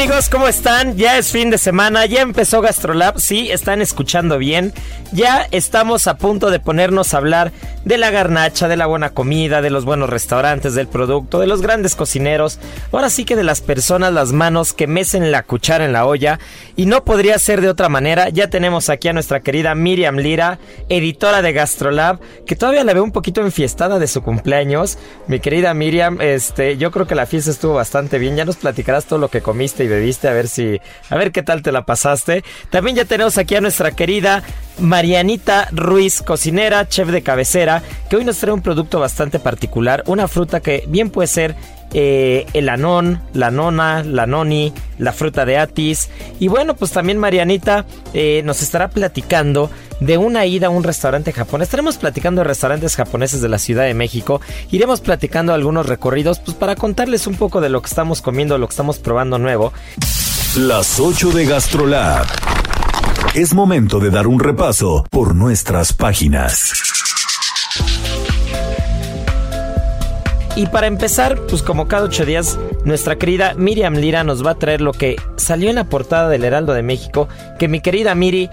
Amigos, ¿cómo están? Ya es fin de semana, ya empezó GastroLab, sí, están escuchando bien. Ya estamos a punto de ponernos a hablar de la garnacha, de la buena comida, de los buenos restaurantes, del producto, de los grandes cocineros. Ahora sí que de las personas, las manos que mecen la cuchara en la olla. Y no podría ser de otra manera. Ya tenemos aquí a nuestra querida Miriam Lira, editora de GastroLab, que todavía la veo un poquito enfiestada de su cumpleaños. Mi querida Miriam, este, yo creo que la fiesta estuvo bastante bien. Ya nos platicarás todo lo que comiste y bebiste, a ver si, a ver qué tal te la pasaste. También ya tenemos aquí a nuestra querida Marianita Ruiz, cocinera, chef de cabecera, que hoy nos trae un producto bastante particular, una fruta que bien puede ser eh, el anón, la nona, la noni, la fruta de atis. Y bueno, pues también Marianita eh, nos estará platicando de una ida a un restaurante japonés. Estaremos platicando de restaurantes japoneses de la Ciudad de México. Iremos platicando algunos recorridos pues para contarles un poco de lo que estamos comiendo, lo que estamos probando nuevo. Las 8 de GastroLab. Es momento de dar un repaso por nuestras páginas. Y para empezar, pues como cada ocho días, nuestra querida Miriam Lira nos va a traer lo que salió en la portada del Heraldo de México, que mi querida Miri,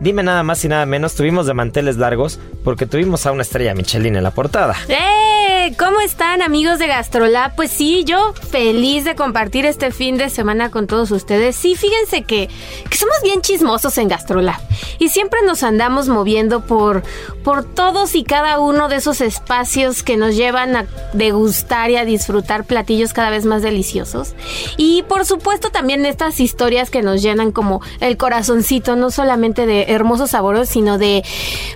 dime nada más y nada menos, tuvimos de manteles largos porque tuvimos a una estrella Michelin en la portada. ¡Eh! ¿Cómo están amigos de Gastrolab? Pues sí, yo feliz de compartir este fin de semana con todos ustedes. Sí, fíjense que, somos bien chismosos en Gastrolab y siempre nos andamos moviendo por, por todos y cada uno de esos espacios que nos llevan a degustar y a disfrutar platillos cada vez más deliciosos. Y por supuesto también estas historias que nos llenan como el corazoncito, no solamente de hermosos sabores, sino de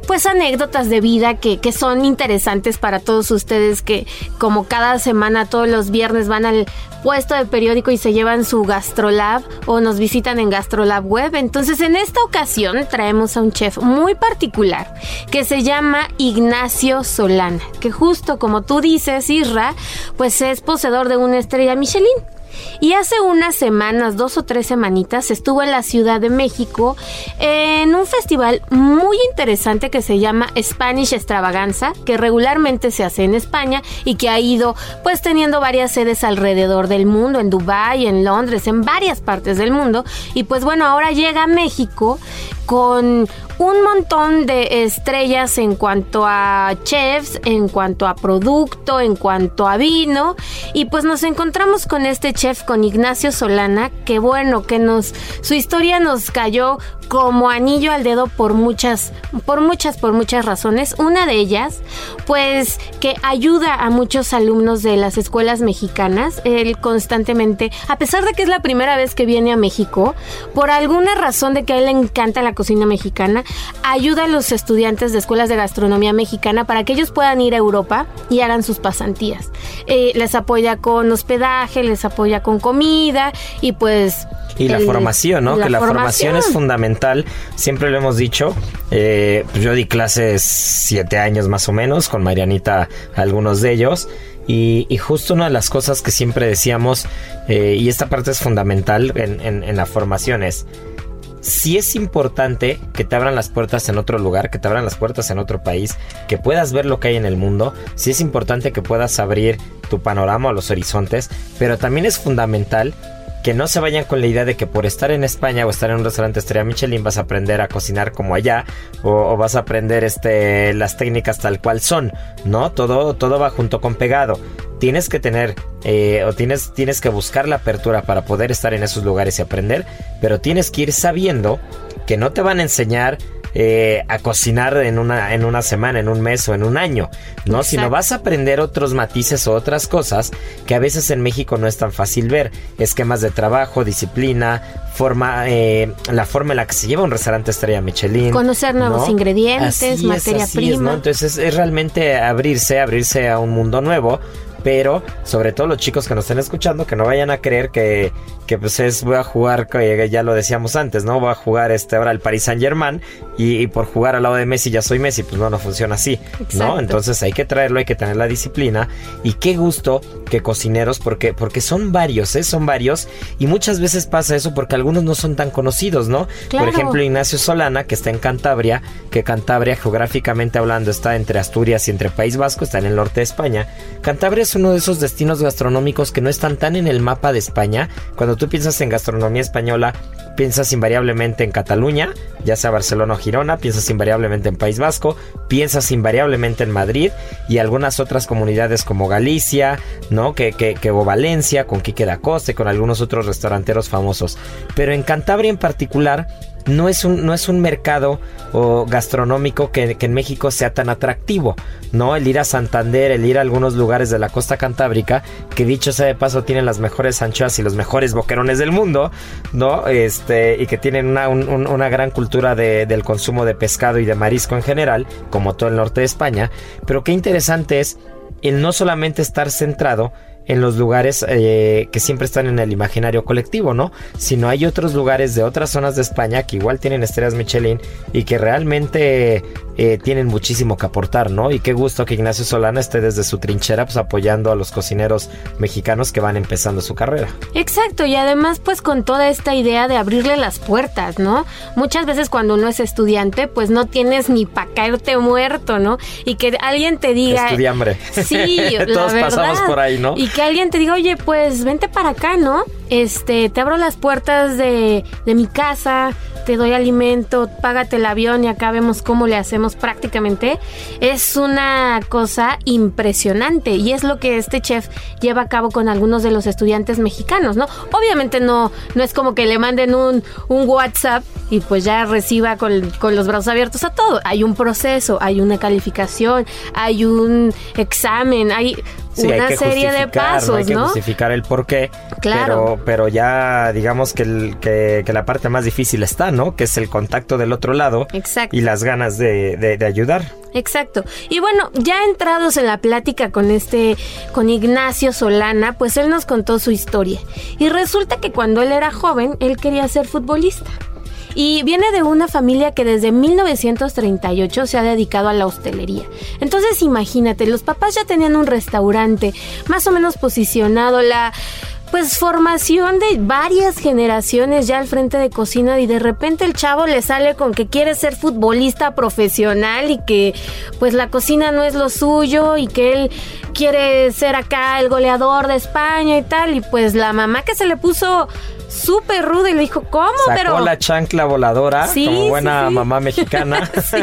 pues anécdotas de vida que, que son interesantes para todos ustedes que como cada semana todos los viernes van al puesto de periódico y se llevan su gastrolab o nos visitan en gastrolab web. Entonces en esta ocasión traemos a un chef muy particular que se llama Ignacio Solana, que justo como tú dices, Isra, pues es poseedor de una estrella Michelin. Y hace unas semanas, dos o tres semanitas, estuvo en la Ciudad de México en un festival muy interesante que se llama Spanish Extravaganza, que regularmente se hace en España y que ha ido pues teniendo varias sedes alrededor del mundo, en Dubái, en Londres, en varias partes del mundo. Y pues bueno, ahora llega a México con un montón de estrellas en cuanto a chefs, en cuanto a producto, en cuanto a vino. Y pues nos encontramos con este chef, con Ignacio Solana, que bueno, que nos, su historia nos cayó como anillo al dedo por muchas, por muchas, por muchas razones. Una de ellas, pues que ayuda a muchos alumnos de las escuelas mexicanas. Él constantemente, a pesar de que es la primera vez que viene a México, por alguna razón de que a él le encanta la cocina mexicana, ayuda a los estudiantes de escuelas de gastronomía mexicana para que ellos puedan ir a Europa y hagan sus pasantías. Eh, les apoya con hospedaje, les apoya con comida y pues Y la formación, ¿no? la que la formación. es formación. Siempre lo hemos dicho. Eh, pues yo di clases siete años más o menos, con Marianita algunos de ellos. Y, y justo una de las cosas que siempre decíamos, eh, y esta parte es fundamental en, en, en la formación, es si es importante que te abran las puertas en otro lugar, que te abran las puertas en otro país, que puedas ver lo que hay en el mundo, si es importante que puedas abrir tu panorama a los horizontes, pero también es fundamental que no se vayan con la idea de que por estar en España o estar en un restaurante estrella Michelin vas a aprender a cocinar como allá o, vas a aprender este las técnicas tal cual son, ¿no? Todo todo va junto con pegado. Tienes que tener eh, o tienes tienes que buscar la apertura para poder estar en esos lugares y aprender, pero tienes que ir sabiendo que no te van a enseñar eh, a cocinar en una, en una semana, en un mes o en un año, ¿no? Exacto. Sino vas a aprender otros matices o otras cosas que a veces en México no es tan fácil ver. Esquemas de trabajo, disciplina, forma, eh, la forma en la que se lleva un restaurante estrella Michelin. Conocer nuevos ¿no? ingredientes, Así materia es, así prima. Es, ¿no? Entonces es, es realmente abrirse, abrirse a un mundo nuevo pero sobre todo los chicos que nos estén escuchando que no vayan a creer que, que pues es voy a jugar ya lo decíamos antes no voy a jugar este ahora el Paris Saint Germain y, y, por jugar al lado de Messi ya soy Messi pues no no funciona así Exacto. no entonces hay que traerlo hay que tener la disciplina y qué gusto que cocineros porque porque son varios ¿eh? son varios y muchas veces pasa eso porque algunos no son tan conocidos no claro. por ejemplo Ignacio Solana que está en Cantabria que Cantabria geográficamente hablando está entre Asturias y entre País Vasco está en el norte de España Cantabria es uno de esos destinos gastronómicos que no están tan en el mapa de España. Cuando tú piensas en gastronomía española, piensas invariablemente en Cataluña, ya sea Barcelona o Girona, piensas invariablemente en País Vasco, piensas invariablemente en Madrid y algunas otras comunidades como Galicia, ¿no? Que, que, que o Valencia, con Quique da Costa y con algunos otros restauranteros famosos. Pero en Cantabria en particular, no es un, no es un mercado o gastronómico que, que, en México sea tan atractivo, ¿no? El ir a Santander, el ir a algunos lugares de la costa cantábrica, que dicho sea de paso tienen las mejores anchoas y los mejores boquerones del mundo, ¿no? Este, y que tienen una, un, una gran cultura de, del consumo de pescado y de marisco en general, como todo el norte de España, pero qué interesante es el no solamente estar centrado en los lugares eh, que siempre están en el imaginario colectivo, ¿no? Sino hay otros lugares de otras zonas de España que igual tienen estrellas Michelin y que realmente eh, tienen muchísimo que aportar, ¿no? Y qué gusto que Ignacio Solana esté desde su trinchera pues apoyando a los cocineros mexicanos que van empezando su carrera. Exacto, y además pues con toda esta idea de abrirle las puertas, ¿no? Muchas veces cuando uno es estudiante pues no tienes ni para caerte muerto, ¿no? Y que alguien te diga... Estudiambre. Sí, Todos la verdad. pasamos por ahí, ¿no? Y que alguien te diga, oye, pues vente para acá, ¿no? Este, te abro las puertas de, de mi casa, te doy alimento, págate el avión y acá vemos cómo le hacemos prácticamente. Es una cosa impresionante y es lo que este chef lleva a cabo con algunos de los estudiantes mexicanos, ¿no? Obviamente no, no es como que le manden un, un WhatsApp y pues ya reciba con, con los brazos abiertos a todo. Hay un proceso, hay una calificación, hay un examen, hay Sí, una hay que serie de pasos, ¿no? Hay que ¿no? justificar el por qué. Claro. Pero, pero ya digamos que, el, que, que, la parte más difícil está, ¿no? Que es el contacto del otro lado. Exacto. Y las ganas de, de, de, ayudar. Exacto. Y bueno, ya entrados en la plática con este, con Ignacio Solana, pues él nos contó su historia. Y resulta que cuando él era joven, él quería ser futbolista y viene de una familia que desde 1938 se ha dedicado a la hostelería. Entonces imagínate, los papás ya tenían un restaurante más o menos posicionado, la pues formación de varias generaciones ya al frente de cocina y de repente el chavo le sale con que quiere ser futbolista profesional y que pues la cocina no es lo suyo y que él quiere ser acá el goleador de España y tal y pues la mamá que se le puso súper ruda y le dijo, ¿cómo? Sacó pero la chancla voladora sí, como buena sí, mamá mexicana. sí.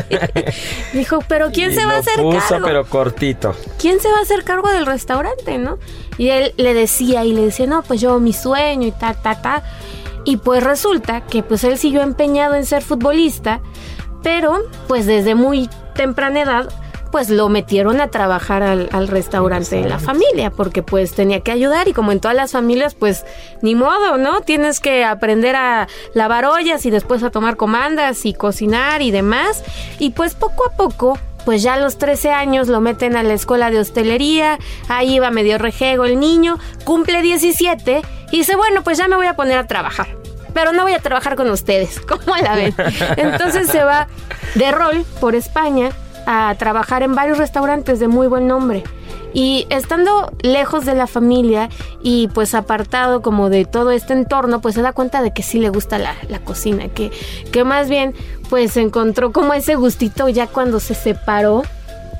Dijo, pero ¿quién y se va a hacer puso, cargo? pero cortito. ¿Quién se va a hacer cargo del restaurante, no? Y él le decía y le decía, no, pues yo mi sueño y ta, ta, ta. Y pues resulta que pues él siguió empeñado en ser futbolista, pero pues desde muy temprana edad pues lo metieron a trabajar al, al restaurante de la familia, porque pues tenía que ayudar y como en todas las familias, pues ni modo, ¿no? Tienes que aprender a lavar ollas y después a tomar comandas y cocinar y demás. Y pues poco a poco pues ya a los 13 años lo meten a la escuela de hostelería, ahí va medio rejego el niño, cumple 17 y dice, bueno, pues ya me voy a poner a trabajar. Pero no voy a trabajar con ustedes, ¿cómo la ven? Entonces se va de rol por España a trabajar en varios restaurantes de muy buen nombre. Y estando lejos de la familia y pues apartado como de todo este entorno, pues se da cuenta de que sí le gusta la, la cocina, que, que más bien pues encontró como ese gustito ya cuando se separó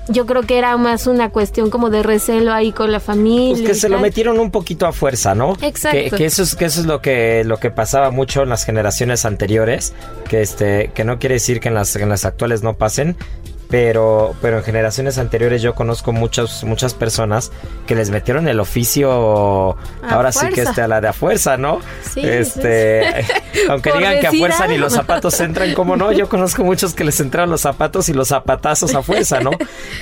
yo creo que era más una cuestión como de recelo ahí con la familia. Pues que se lo metieron un poquito a fuerza, ¿no? Exacto. Que, eso es que eso es lo que lo que pasaba mucho en las generaciones anteriores, que este que no quiere decir que en las en las actuales no pasen, pero, pero en generaciones anteriores yo conozco muchas, muchas personas que les metieron el oficio, ahora sí que este, a la de a fuerza, ¿no? Sí, este, aunque digan que a fuerza ni los zapatos entran, como no, yo conozco muchos que les entraron los zapatos y los zapatazos a fuerza, ¿no?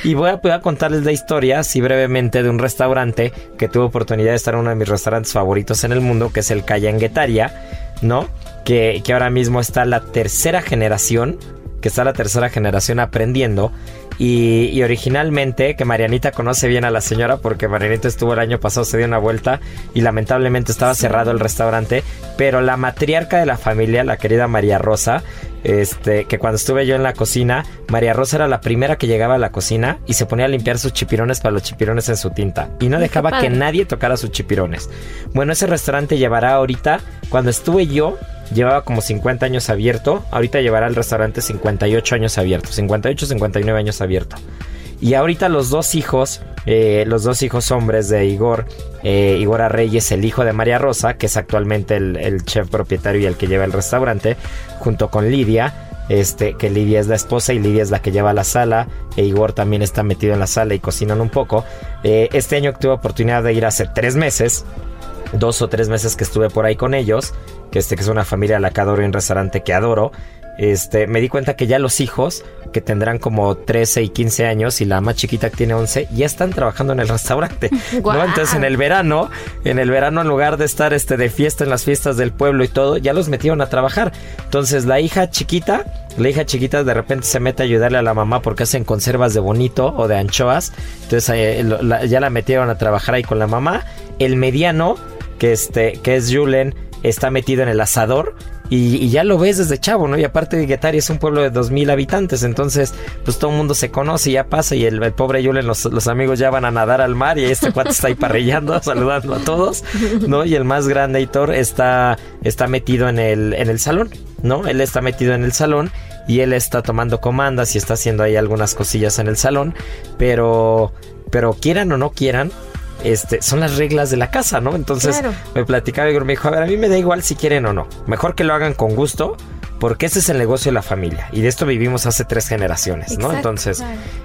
Y voy a, poder contarles la historia, así brevemente, de un restaurante que tuve oportunidad de estar en uno de mis restaurantes favoritos en el mundo, que es el Cayanguetaria, ¿no? Que, que ahora mismo está la tercera generación que está la tercera generación aprendiendo. Y, originalmente, que Marianita conoce bien a la señora, porque Marianita estuvo el año pasado, se dio una vuelta y lamentablemente estaba cerrado el restaurante. Pero la matriarca de la familia, la querida María Rosa, este, que cuando estuve yo en la cocina, María Rosa era la primera que llegaba a la cocina y se ponía a limpiar sus chipirones para los chipirones en su tinta. Y no dejaba que nadie tocara sus chipirones. Bueno, ese restaurante llevará ahorita, cuando estuve yo, llevaba como 50 años abierto. Ahorita llevará el restaurante 58 años abierto. 58, 59 años abierto. Y ahorita los dos hijos, eh, los dos hijos hombres de Igor, eh, Igor Arreyes, el hijo de María Rosa, que es actualmente el, chef propietario y el que lleva el restaurante, junto con Lidia, este, que Lidia es la esposa y Lidia es la que lleva la sala, e Igor también está metido en la sala y cocinan un poco. Eh, este año tuve oportunidad de ir hace tres meses, dos o tres meses que estuve por ahí con ellos, que este que es una familia a la que adoro y un restaurante que adoro, este, me di cuenta que ya los hijos, que tendrán como 13 y 15 años y la más chiquita que tiene 11, ya están trabajando en el restaurante. ¿no? Entonces en el verano, en el verano en lugar de estar este, de fiesta en las fiestas del pueblo y todo, ya los metieron a trabajar. Entonces la hija chiquita, la hija chiquita de repente se mete a ayudarle a la mamá porque hacen conservas de bonito o de anchoas. Entonces eh, ya la metieron a trabajar ahí con la mamá. El mediano, que, este, que es Julen, está metido en el asador y, ya lo ves desde chavo, ¿no? Y aparte de Guetari es un pueblo de dos mil habitantes, entonces pues todo el mundo se conoce y ya pasa y el, pobre Julen, los, los, amigos ya van a nadar al mar y este cuate está ahí parrillando, saludando a todos, ¿no? Y el más grande, Hitor, está, está metido en el, en el salón, ¿no? Él está metido en el salón y él está tomando comandas y está haciendo ahí algunas cosillas en el salón, pero, pero quieran o no quieran, este, son las reglas de la casa, ¿no? Entonces me platicaba y me dijo, a ver, a mí me da igual si quieren o no. Mejor que lo hagan con gusto, porque ese es el negocio de la familia. Y de esto vivimos hace tres generaciones, ¿no? Entonces,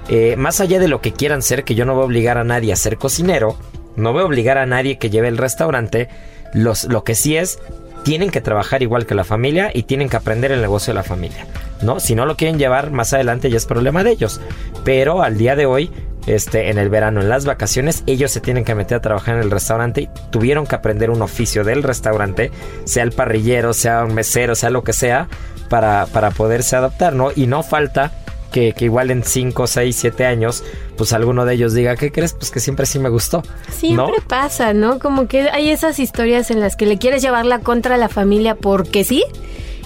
eh, más allá de lo que quieran ser, que yo no voy a obligar a nadie a ser cocinero, no voy a obligar a nadie que lleve el restaurante, los, lo que sí es, tienen que trabajar igual que la familia y tienen que aprender el negocio de la familia. ¿no? Si no lo quieren llevar más adelante ya es problema de ellos. Pero al día de hoy este, en el verano, en las vacaciones, ellos se tienen que meter a trabajar en el restaurante y tuvieron que aprender un oficio del restaurante, sea el parrillero, sea un mesero, sea lo que sea, para, para poderse adaptar, ¿no? Y no falta que, igual en 5, 6, 7 años, pues alguno de ellos diga, ¿qué crees? Pues que siempre sí me gustó. Siempre pasa, ¿no? Como que hay esas historias en las que le quieres llevarla contra la familia porque sí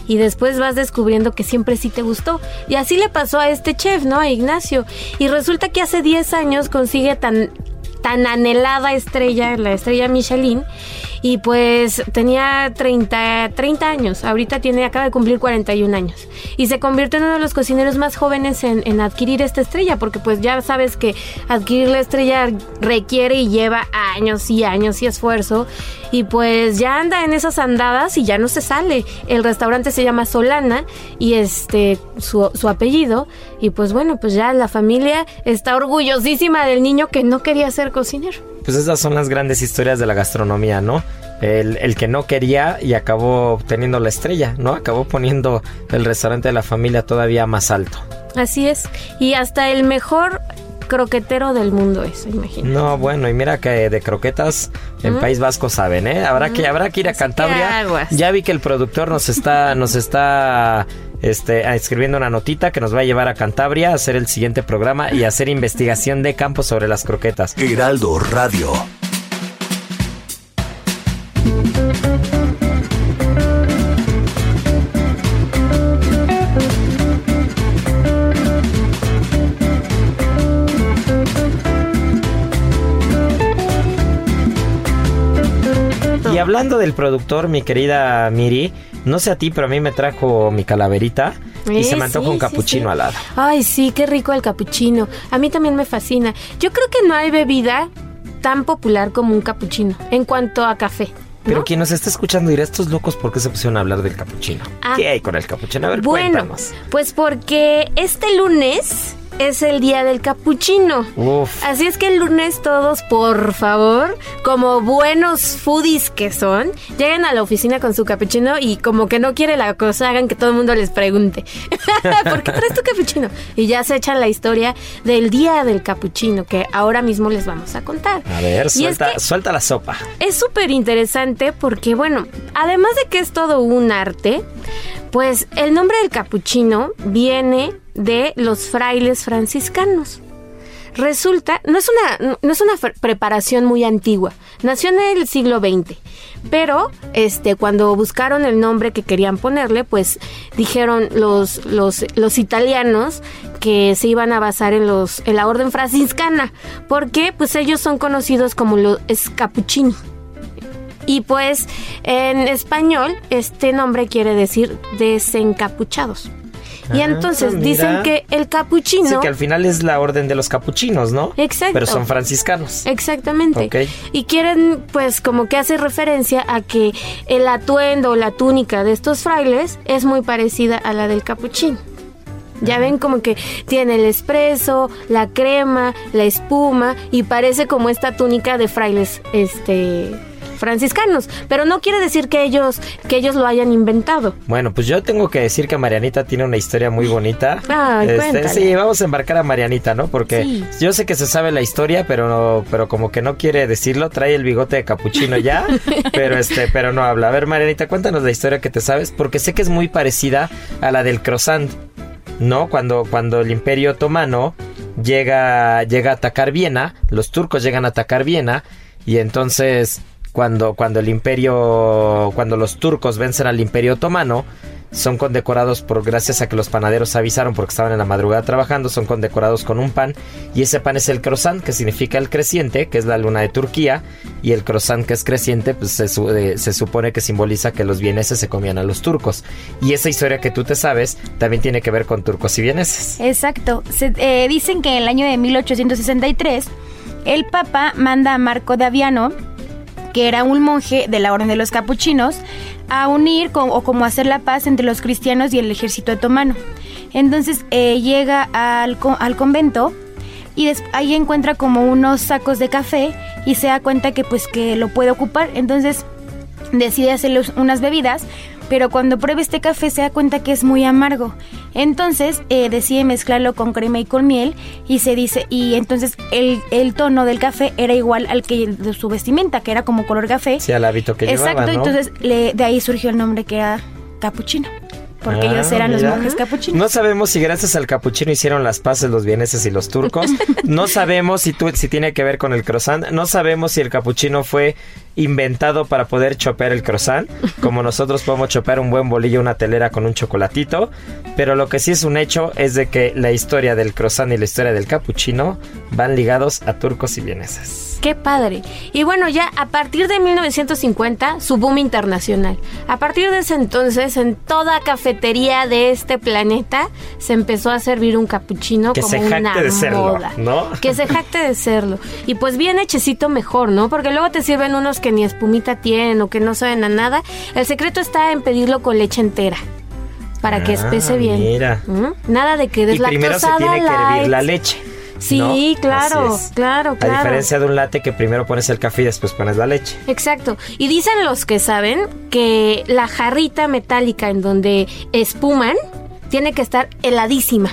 y después vas descubriendo que siempre sí te gustó. Y así le pasó a este chef, ¿no? A Ignacio. Y resulta que hace 10 años consigue tan tan anhelada estrella, la estrella Michelin, y pues tenía 30, 30 años, ahorita tiene, acaba de cumplir 41 años, y se convirtió en uno de los cocineros más jóvenes en, en adquirir esta estrella, porque pues ya sabes que adquirir la estrella requiere y lleva años y años y esfuerzo, y pues ya anda en esas andadas y ya no se sale. El restaurante se llama Solana y este su, su apellido y pues bueno, pues ya la familia está orgullosísima del niño que no quería ser cocinero. Pues esas son las grandes historias de la gastronomía, ¿no? El, el, que no quería y acabó obteniendo la estrella, ¿no? Acabó poniendo el restaurante de la familia todavía más alto. Así es. Y hasta el mejor croquetero del mundo es, imagínate. No, bueno, y mira que de croquetas en País Vasco saben, ¿eh? Habrá que habrá que ir a Cantabria. Ya vi que el productor nos está nos está este, escribiendo una notita que nos va a llevar a Cantabria a hacer el siguiente programa y hacer investigación de campo sobre las croquetas. Heraldo Radio. Hablando del productor, mi querida Miri, no sé a ti, pero a mí me trajo mi calaverita y Eh, se me antoja sí, un capuchino sí. al lado. Ay, sí, qué rico el capuchino. A mí también me fascina. Yo creo que no hay bebida tan popular como un capuchino en cuanto a café. ¿no? Pero quien nos está escuchando dirá, estos locos, ¿por qué se pusieron a hablar del capuchino? Ah. ¿Qué hay con el capuchino? A ver, Bueno, cuéntanos. pues porque este lunes es el día del capuchino. Uf. Así es que el lunes todos, por favor, como buenos foodies que son, lleguen a la oficina con su capuchino y como que no quiere la cosa, hagan que todo el mundo les pregunte, ¿por qué traes tu capuchino? Y ya se echan la historia del día del capuchino que ahora mismo les vamos a contar. A ver, Y es suelta, que- suelta la sopa. es súper interesante porque, bueno, además de que es todo un arte, pues el nombre del capuchino viene de los frailes franciscanos. Resulta, no es una, no es una preparación muy antigua, nació en el siglo XX, pero este, cuando buscaron el nombre que querían ponerle, pues dijeron los, los, los italianos que se iban a basar en, los, en la orden franciscana, porque pues ellos son conocidos como los escapuchini. Y pues en español este nombre quiere decir desencapuchados. Y Ah, entonces mira. dicen que el capuchino... Sí, que al final es la orden de los capuchinos, ¿no? Exacto. Pero son franciscanos. Exactamente. Ok. Y quieren, pues, como que hace referencia a que el atuendo o la túnica de estos frailes es muy parecida a la del capuchino. Ya ven como que tiene el espresso, la crema, la espuma y parece como esta túnica de frailes este franciscanos, pero no quiere decir que ellos que ellos lo hayan inventado. Bueno, pues yo tengo que decir que Marianita tiene una historia muy bonita. Ay, cuéntale. sí, vamos a embarcar a Marianita, ¿no? Porque Sí. yo sé que se sabe la historia, pero no, pero como que no quiere decirlo, trae el bigote de capuchino ya, pero este, pero no habla. A ver, Marianita, cuéntanos la historia que te sabes, porque sé que es muy parecida a la del croissant, ¿no? Cuando, cuando el Imperio Otomano llega, llega a atacar Viena, los turcos llegan a atacar Viena, y entonces cuando, cuando el imperio, cuando los turcos vencen al imperio otomano, son condecorados por, gracias a que los panaderos avisaron porque estaban en la madrugada trabajando, son condecorados con un pan, y ese pan es el croissant, que significa el creciente, que es la luna de Turquía, y el croissant que es creciente, pues se, eh, se supone que simboliza que los vieneses se comían a los turcos. Y esa historia que tú te sabes también tiene que ver con turcos y vieneses. Exacto. Se- eh, dicen que en el año de 1863 el Papa manda a Marco de Aviano, que era un monje de la Orden de los Capuchinos, a unir o como hacer la paz entre los cristianos y el ejército otomano. Entonces eh, llega al, al convento y ahí encuentra como unos sacos de café y se da cuenta que pues que lo puede ocupar. Entonces decide hacerle unas bebidas, pero cuando prueba este café se da cuenta que es muy amargo. Entonces eh, decide mezclarlo con crema y con miel y se dice, y entonces el, el tono del café era igual al que de su vestimenta, que era como color café. Sí, al hábito que Exacto, llevaban, ¿no? entonces le- de ahí surgió el nombre que era capuchino, porque Ah, ellos eran mira. los monjes capuchinos. No sabemos si gracias al capuchino hicieron las paces los vieneses y los turcos. No sabemos si, tu- si tiene que ver con el croissant. No sabemos si el capuchino fue inventado para poder chopear el croissant, como nosotros podemos chopear un buen bolillo, una telera con un chocolatito. Pero lo que sí es un hecho es de que la historia del croissant y la historia del capuchino van ligados a turcos y vieneses. Qué padre. Y bueno, ya a partir de 1950, su boom internacional. A partir de ese entonces, en toda cafetería de este planeta, se empezó a servir un capuchino Que como se jacte una de serlo, moda. ¿no? Que se jacte de serlo. Y pues bien hechecito mejor, ¿no? Porque luego te sirven unos que ni espumita tienen o que no saben a nada. El secreto está en pedirlo con leche entera. Para que Ah, espese bien. mira. ¿Mm? Nada de que Y primero se deslactosada que hervir la leche. Sí, ¿no? claro, claro, claro. A diferencia de un latte que primero pones el café y después pones la leche. Exacto. Y dicen los que saben que la jarrita metálica en donde espuman tiene que estar heladísima,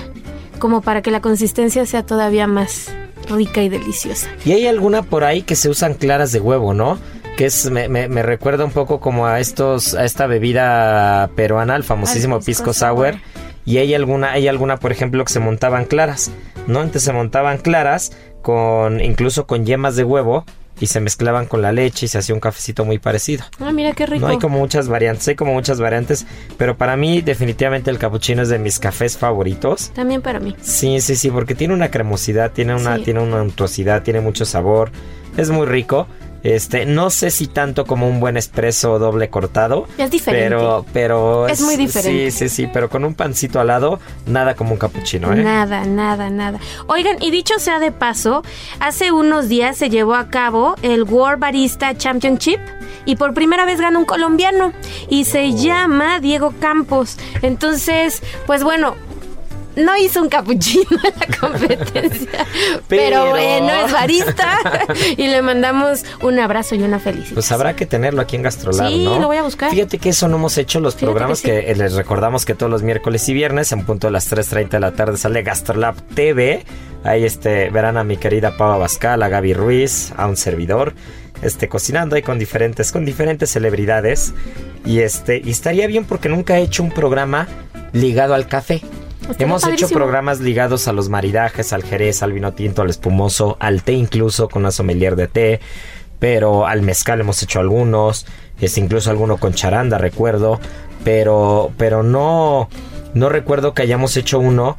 como para que la consistencia sea todavía más rica y deliciosa. Y hay alguna por ahí que se usan claras de huevo, ¿no? Que es, me, me- me recuerda un poco como a estos, a esta bebida peruana, el famosísimo pisco pisco sour. Y hay alguna, hay alguna, por ejemplo, que se montaban claras, ¿no? Entonces se montaban claras con, incluso con yemas de huevo y se mezclaban con la leche y se hacía un cafecito muy parecido. Ah, mira qué rico. No hay como muchas variantes, hay como muchas variantes, pero para mí definitivamente el capuchino es de mis cafés favoritos. También para mí. Sí, sí, sí, porque tiene una cremosidad, tiene una, Sí. tiene una untuosidad, tiene mucho sabor, es muy rico. Este, no sé si tanto como un buen espresso doble cortado. Es diferente. Pero, pero Es muy diferente. Sí, sí, sí, pero con un pancito al lado, nada como un capuchino, ¿eh? Nada, nada, nada. Oigan, y dicho sea de paso, hace unos días se llevó a cabo el World Barista Championship y por primera vez ganó un colombiano y se llama Diego Campos. Entonces, pues bueno. No hizo un capuchino en la competencia, pero, Pero- bueno, es barista y le mandamos un abrazo y una felicidad. Pues habrá que tenerlo aquí en Gastrolab, Sí, ¿no? lo voy a buscar. Fíjate que eso no hemos hecho los Fíjate programas que que, eh, les recordamos que todos los miércoles y viernes en punto de las 3.30 de la tarde sale Gastrolab TV. Ahí este verán a mi querida Pau Abascal, a Gaby Ruiz, a un servidor, este cocinando ahí con diferentes con diferentes celebridades y este y estaría bien porque nunca he hecho un programa ligado al café. Estaría Hemos hecho programas ligados a los maridajes, al jerez, al vino tinto, al espumoso, al té incluso con una sommelier de té, pero al mezcal hemos hecho algunos, es incluso alguno con charanda, recuerdo, pero pero no no recuerdo que hayamos hecho uno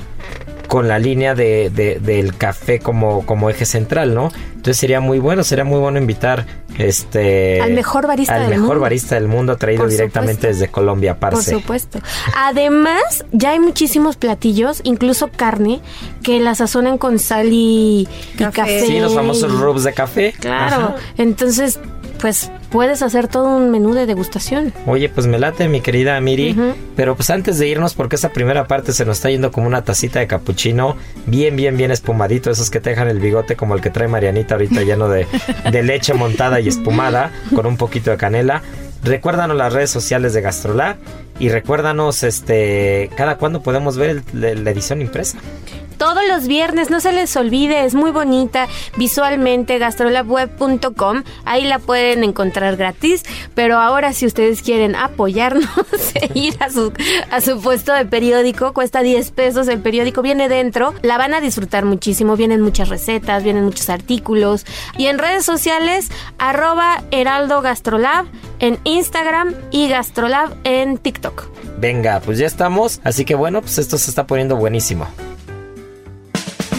con la línea de, de- del café como, como eje central, ¿no? Entonces sería muy bueno, sería muy bueno invitar este Al mejor barista al del mejor mundo. barista del mundo traído Por directamente supuesto. desde Colombia, Por parce. supuesto. Además, ya hay muchísimos platillos, incluso carne, que la sazonan con sal y y Café. Sí, los famosos rubs de café. Claro. Ajá. Entonces, pues puedes hacer todo un menú de degustación. Oye, pues me late, mi querida Miri. Pero pues antes de irnos, porque esa primera parte se nos está yendo como una tacita de capuchino, bien, bien, bien espumadito, esos que te dejan el bigote como el que trae Marianita ahorita lleno de, de leche montada y espumada, con un poquito de canela. Recuérdanos las redes sociales de Gastrolab y recuérdanos este cada cuándo podemos ver el- la edición impresa. Todos los viernes, no se les olvide, es muy bonita visualmente, gastrolabweb.com, ahí la pueden encontrar gratis, pero ahora si ustedes quieren apoyarnos e ir a su, a su puesto de periódico, cuesta 10 pesos, el periódico viene dentro, la van a disfrutar muchísimo, vienen muchas recetas, vienen muchos artículos, y en redes sociales, arroba heraldo gastrolab en Instagram y gastrolab en TikTok. Venga, pues ya estamos, así que bueno, pues esto se está poniendo buenísimo.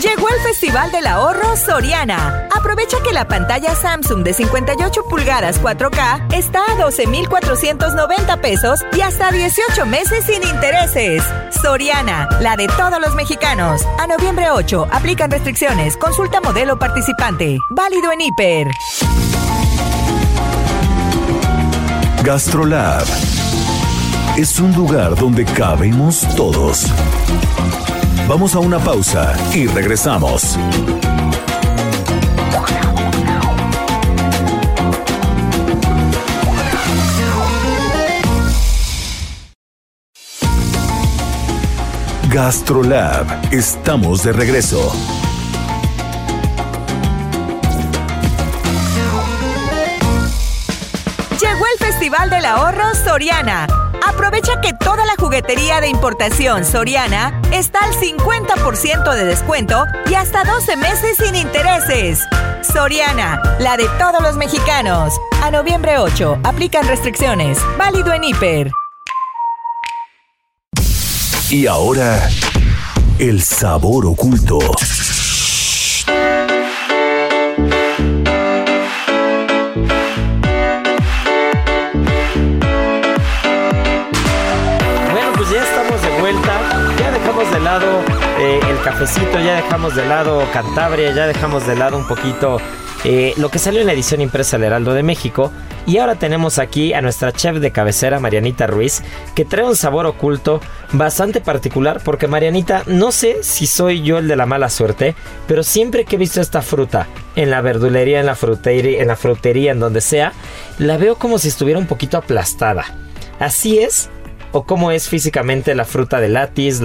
Llegó el Festival del Ahorro Soriana. Aprovecha que la pantalla Samsung de 58 pulgadas 4K está a 12,490 pesos y hasta 18 meses sin intereses. Soriana, la de todos los mexicanos. A noviembre 8, aplican restricciones. Consulta modelo participante. Válido en Hiper. Gastrolab es un lugar donde cabemos todos. Vamos a una pausa y regresamos. Gastrolab, estamos de regreso. Llegó el Festival del Ahorro Soriana. Aprovecha que toda la juguetería de importación Soriana está al 50% de descuento y hasta 12 meses sin intereses. Soriana, la de todos los mexicanos. A noviembre 8, aplican restricciones. Válido en Hiper. Y ahora, el sabor oculto. Cafecito, ya dejamos de lado Cantabria, ya dejamos de lado un poquito eh, lo que salió en la edición impresa del Heraldo de México. Y ahora tenemos aquí a nuestra chef de cabecera, Marianita Ruiz, que trae un sabor oculto bastante particular porque Marianita, no sé si soy yo el de la mala suerte, pero siempre que he visto esta fruta en la verdulería, en la frutería, en la frutería, en donde sea, la veo como si estuviera un poquito aplastada. Así es, o cómo es físicamente la fruta de látiz,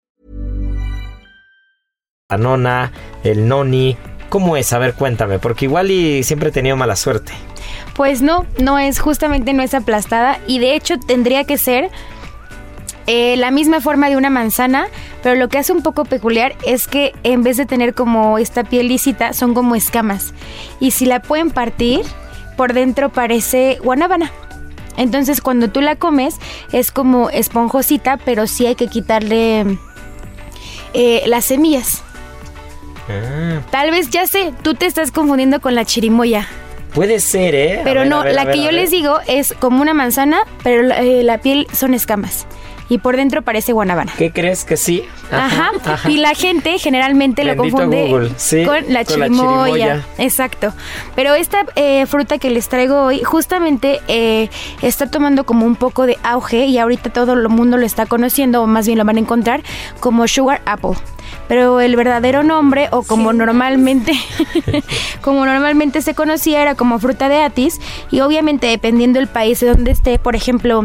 La nona, el noni, ¿Cómo es? A ver, cuéntame, porque igual y siempre he tenido mala suerte. Pues no, no es justamente no es aplastada y de hecho tendría que ser eh, la misma forma de una manzana, pero lo que hace un poco peculiar es que en vez de tener como esta piel lícita, son como escamas. Y si la pueden partir, por dentro parece guanábana. Entonces cuando tú la comes es como esponjosita, pero sí hay que quitarle eh, las semillas. Ah, Tal vez ya sé, tú te estás confundiendo con la chirimoya. puede ser, ¿eh? Pero ver, no, ver, la ver, que yo les digo es como una manzana, pero la, eh, la piel son escamas. Y por dentro parece guanábana. ¿Qué crees que sí? Ajá, Y la gente generalmente lo confunde sí, con la con la chirimoya. chirimoya. Exacto. Pero esta eh, fruta que les traigo hoy justamente eh, está tomando como un poco de auge y ahorita todo el mundo lo está conociendo o más bien lo van a encontrar como sugar apple. Pero el verdadero nombre o como normalmente como normalmente se conocía era como fruta de atis y obviamente dependiendo del país de donde esté, por ejemplo,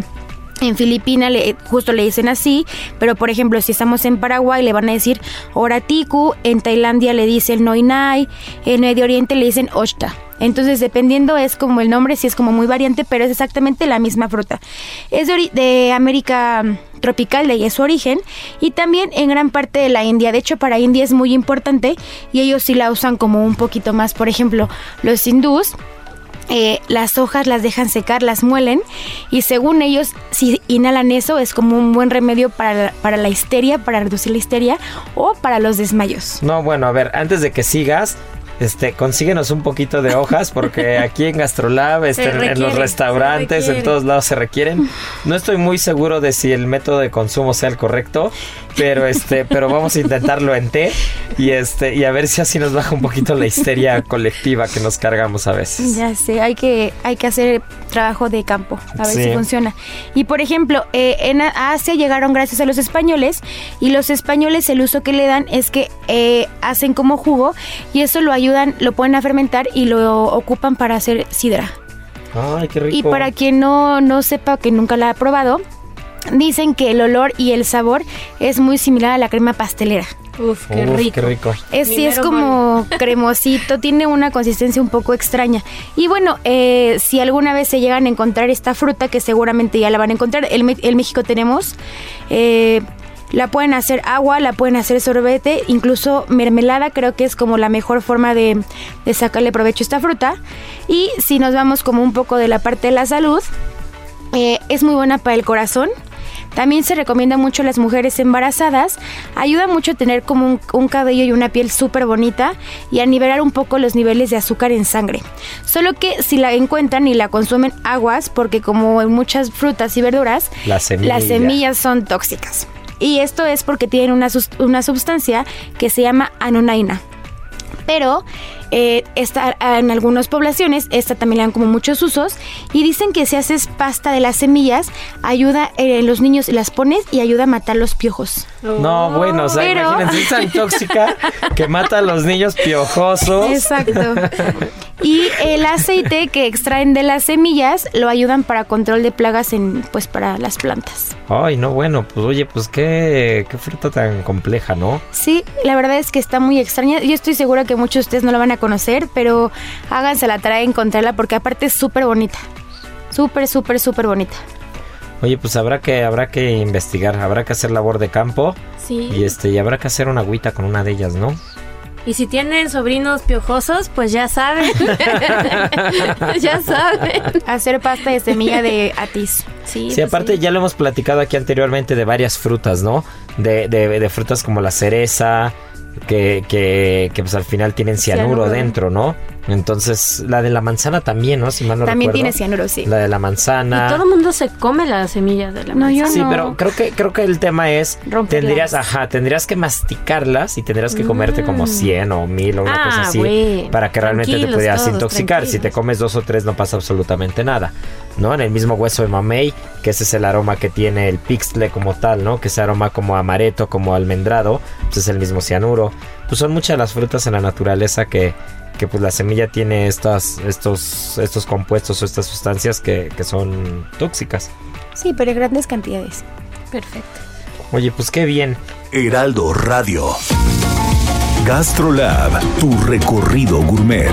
en Filipinas justo le dicen así, pero por ejemplo si estamos en Paraguay le van a decir oratiku, en Tailandia le dicen noinai, en Medio Oriente le dicen oshta. Entonces dependiendo es como el nombre, sí es como muy variante, pero es exactamente la misma fruta. Es de, de América mm, tropical, de ahí es su origen, y también en gran parte de la India. De hecho para India es muy importante y ellos sí la usan como un poquito más. Por ejemplo, los hindús eh, las hojas las dejan secar, las muelen y según ellos, si inhalan eso es como un buen remedio para, la- para la histeria, para reducir la histeria o para los desmayos. No, bueno, a ver, antes de que sigas, este, consíguenos un poquito de hojas porque aquí en Gastrolab, este, en- los restaurantes, en todos lados se requieren. No estoy muy seguro de si el método de consumo sea el correcto, pero este, pero vamos a intentarlo en té y este y a ver si así nos baja un poquito la histeria colectiva que nos cargamos a veces. Ya sé, hay que, hay que hacer trabajo de campo, a ver Sí. si funciona. Y por ejemplo, eh, en Asia llegaron gracias a los españoles y los españoles el uso que le dan es que eh, hacen como jugo y eso lo ayudan, lo ponen a fermentar y lo ocupan para hacer sidra. Ay, qué rico. Y para quien no, no sepa que nunca la ha probado, dicen que el olor y el sabor es muy similar a la crema pastelera. Uf, qué Uf, rico. qué rico. Es, sí, es como cremosito, tiene una consistencia un poco extraña. Y bueno, eh, si alguna vez se llegan a encontrar esta fruta, que seguramente ya la van a encontrar, el, el México tenemos, eh, la pueden hacer agua, la pueden hacer sorbete, incluso mermelada, creo que es como la mejor forma de, de sacarle provecho a esta fruta. Y si nos vamos como un poco de la parte de la salud, eh, es muy buena para el corazón. También se recomienda mucho a las mujeres embarazadas. Ayuda mucho a tener como un, un cabello y una piel súper bonita y a nivelar un poco los niveles de azúcar en sangre. Solo que si la encuentran y la consumen aguas, porque como en muchas frutas y verduras, La semilla. las semillas son tóxicas. Y esto es porque tienen una, una sustancia que se llama anonaina. Pero eh, esta, en algunas poblaciones, esta también le dan como muchos usos. Y dicen que si haces pasta de las semillas, ayuda eh, los niños, las pones y ayuda a matar los piojos. No, bueno, o sea, Pero- imagínense, es tan tóxica que mata a los niños piojosos. Exacto. Y el aceite que extraen de las semillas lo ayudan para control de plagas en, pues, para las plantas. Ay, no, bueno, pues oye, pues qué, qué fruta tan compleja, ¿no? Sí, la verdad es que está muy extraña. Yo estoy segura que muchos de ustedes no la van a conocer, pero háganse la tarea de encontrarla porque aparte es súper bonita. Súper, súper, súper bonita. Oye, pues habrá que, habrá que investigar, habrá que hacer labor de campo Sí. y este, y habrá que hacer una agüita con una de ellas, ¿no? Y si tienen sobrinos piojosos, pues ya saben. ya saben. Hacer pasta de semilla de atis. Sí, Sí, pues aparte sí. ya lo hemos platicado aquí anteriormente de varias frutas, ¿no? De, de, de frutas como la cereza, que, que, que pues al final tienen cianuro, Cianuro. dentro, ¿no? Entonces, la de la manzana también, ¿no? Si mal no También recuerdo. tiene cianuro, sí. La de la Y manzana. todo el mundo se come las semillas de la No, yo manzana. Sí, no. pero creo que creo que el tema es Romperlas. tendrías, ajá, tendrías que masticarlas y tendrías que comerte como 100 o 1000 o una Mm. Ah, cosa así bueno. para que realmente te pudieras todos, intoxicar. Si te comes dos o tres no pasa absolutamente nada, ¿no? En el mismo hueso de mamey, que ese es el aroma que tiene el pixtle como tal, ¿no? Que ese aroma como amareto, como almendrado, pues es el mismo cianuro. Pues son muchas las frutas en la naturaleza que que pues la semilla tiene estas, estos, estos compuestos o estas sustancias que, que son tóxicas. Sí, pero en grandes cantidades. Perfecto. Oye, pues qué bien. Heraldo Radio. GastroLab, tu recorrido gourmet.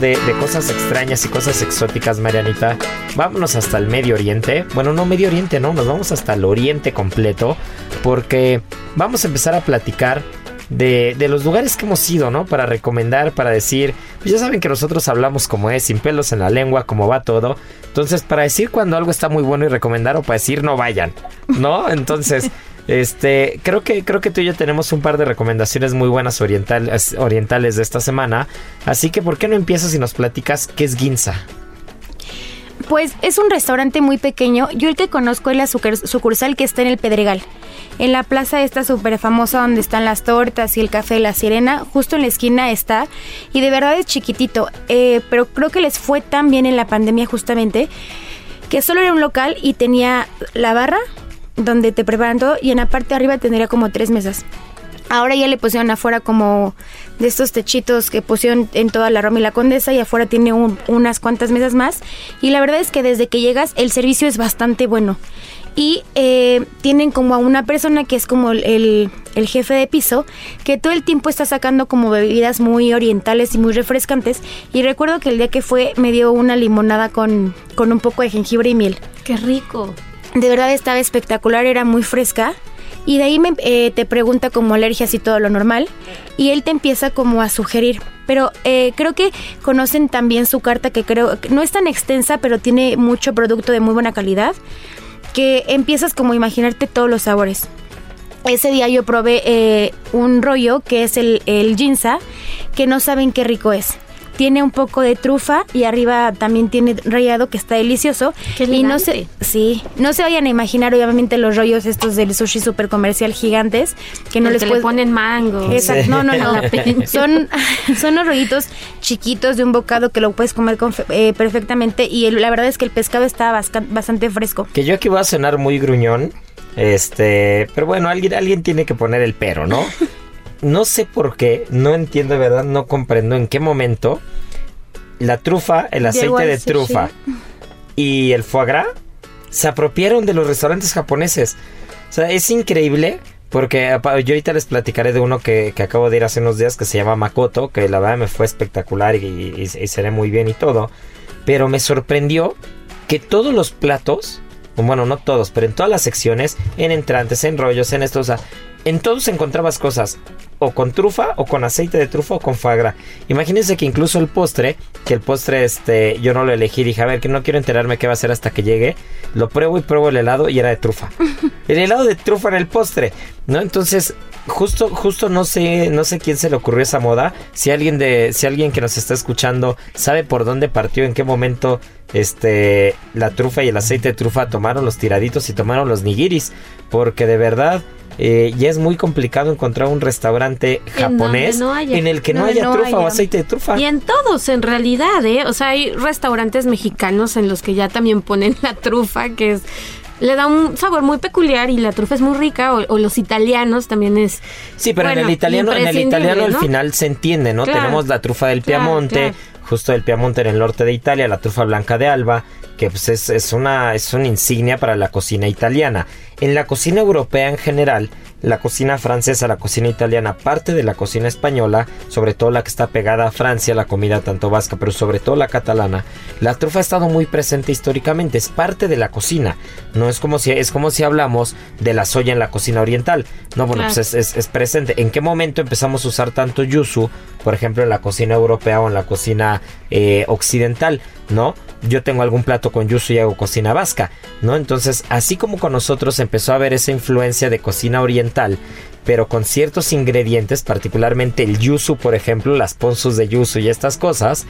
De, cosas extrañas y cosas exóticas, Marianita, vámonos hasta el Medio Oriente. Bueno, no Medio Oriente, no, nos vamos hasta el Oriente completo, porque vamos a empezar a platicar de, de los lugares que hemos ido, ¿no? Para recomendar, para decir, pues ya saben que nosotros hablamos como es, sin pelos en la lengua, como va todo. Entonces, para decir cuando algo está muy bueno y recomendar o para decir no vayan, ¿no? Entonces... Este, creo que, creo que tú y yo tenemos un par de recomendaciones muy buenas orientales, orientales de esta semana. Así que, ¿por qué no empiezas y nos platicas qué es Ginza? Pues es un restaurante muy pequeño. Yo el que conozco es la sucur- sucursal que está en el Pedregal. En la plaza esta súper famosa donde están las tortas y el café la sirena, justo en la esquina está. Y de verdad es chiquitito. eh, pero creo que les fue tan bien en la pandemia justamente que solo era un local y tenía la barra donde te preparan todo y en la parte de arriba tendría como tres mesas. Ahora ya le pusieron afuera como de estos techitos que pusieron en toda la Roma y la Condesa y afuera tiene un- unas cuantas mesas más. Y la verdad es que desde que llegas el servicio es bastante bueno. Y eh, tienen como a una persona que es como el, el- el jefe de piso, que todo el tiempo está sacando como bebidas muy orientales y muy refrescantes. Y recuerdo que el día que fue me dio una limonada con, con un poco de jengibre y miel. Qué rico. De verdad estaba espectacular, era muy fresca. Y de ahí me, eh, te pregunta como alergias y todo lo normal. Y él te empieza como a sugerir. Pero eh, creo que conocen también su carta que creo no es tan extensa, pero tiene mucho producto de muy buena calidad. Que empiezas como a imaginarte todos los sabores. Ese día yo probé eh, un rollo que es el, el que no saben qué rico es. Tiene un poco de trufa y arriba también tiene rallado que está delicioso. Qué y no se, sí, no se vayan a imaginar obviamente los rollos estos del sushi super comercial gigantes que no El les que puedes le ponen mango. Exacto, no, no, no. Son, son los rollitos chiquitos de un bocado que lo puedes comer con eh, perfectamente y el- la verdad es que el pescado está bastante fresco. Que yo aquí voy a sonar muy gruñón. Este, pero bueno, alguien, alguien tiene que poner el pero, ¿no? No sé por qué, no entiendo de verdad, no comprendo en qué momento la trufa, el aceite de trufa y el foie gras se apropiaron de los restaurantes japoneses. O sea, es increíble porque yo ahorita les platicaré de uno que, que acabo de ir hace unos días que se llama Makoto, que la verdad me fue espectacular y, y, y seré muy bien y todo. Pero me sorprendió que todos los platos, bueno, no todos, pero en todas las secciones, en entrantes, en rollos, en esto, o sea, en todos encontrabas cosas o con trufa o con aceite de trufa o con foie gras. Imagínense que incluso el postre, que el postre este yo no lo elegí, dije, a ver, que no quiero enterarme qué va a ser hasta que llegue. Lo pruebo y pruebo el helado y era de trufa. el helado de trufa en el postre, ¿no? Entonces, justo justo no sé no sé quién se le ocurrió esa moda, si alguien de si alguien que nos está escuchando sabe por dónde partió, en qué momento este la trufa y el aceite de trufa tomaron los tiraditos y tomaron los nigiris, porque de verdad eh, ya es muy complicado encontrar un restaurante En japonés no haya. en el que no, haya no trufa o aceite de trufa. Y en todos, en realidad, ¿eh? O sea, hay restaurantes mexicanos en los que ya también ponen la trufa, que es le da un sabor muy peculiar y la trufa es muy rica, o, o los italianos también es... Sí, pero en el italiano, en el italiano al ¿no? final se entiende, ¿no? Claro. Tenemos la trufa del Claro, Piamonte, claro. justo del Piamonte en el norte de Italia, la trufa blanca de Alba, que pues es, es una es una insignia para la cocina italiana. En la cocina europea en general, la cocina francesa, la cocina italiana, parte de la cocina española, sobre todo la que está pegada a Francia, la comida tanto vasca, pero sobre todo la catalana, la trufa ha estado muy presente históricamente, es parte de la cocina. No es como si es como si hablamos de la soya en la cocina oriental. No, bueno, Claro. pues es, es- es presente. ¿En qué momento empezamos a usar tanto yuzu, por ejemplo, en la cocina europea o en la cocina eh, occidental? ¿No? Yo tengo algún plato con yuzu y hago cocina vasca, ¿no? Entonces, así como con nosotros empezó a haber esa influencia de cocina oriental, pero con ciertos ingredientes, particularmente el yuzu, por ejemplo, las ponzus de yuzu y estas cosas,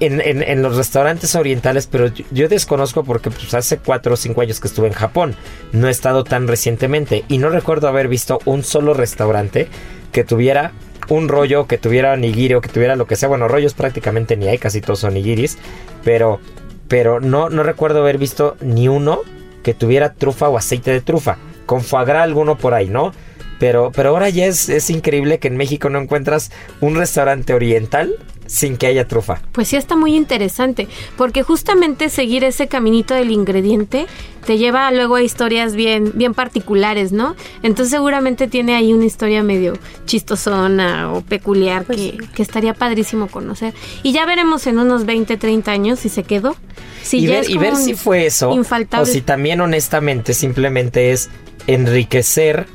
en, los restaurantes orientales, pero yo, desconozco porque pues, hace cuatro o cinco años que estuve en Japón, no he estado tan recientemente y no recuerdo haber visto un solo restaurante que tuviera un rollo, que tuviera nigiri o que tuviera lo que sea. Bueno, rollos prácticamente ni hay, casi todos son nigiris, pero, pero no, no recuerdo haber visto ni uno que tuviera trufa o aceite de trufa. Con alguno por ahí, ¿no? Pero, pero ahora ya es, es increíble que en México no encuentras un restaurante oriental sin que haya trufa. Pues sí está muy interesante, porque justamente seguir ese caminito del ingrediente te lleva luego a historias bien, bien particulares, ¿no? Entonces seguramente tiene ahí una historia medio chistosona o peculiar que, que estaría padrísimo conocer. Y ya veremos en unos 20, 30 años si se quedó. Si y, ya ver, es y ver si fue eso. infaltable. O si también honestamente simplemente es enriquecer,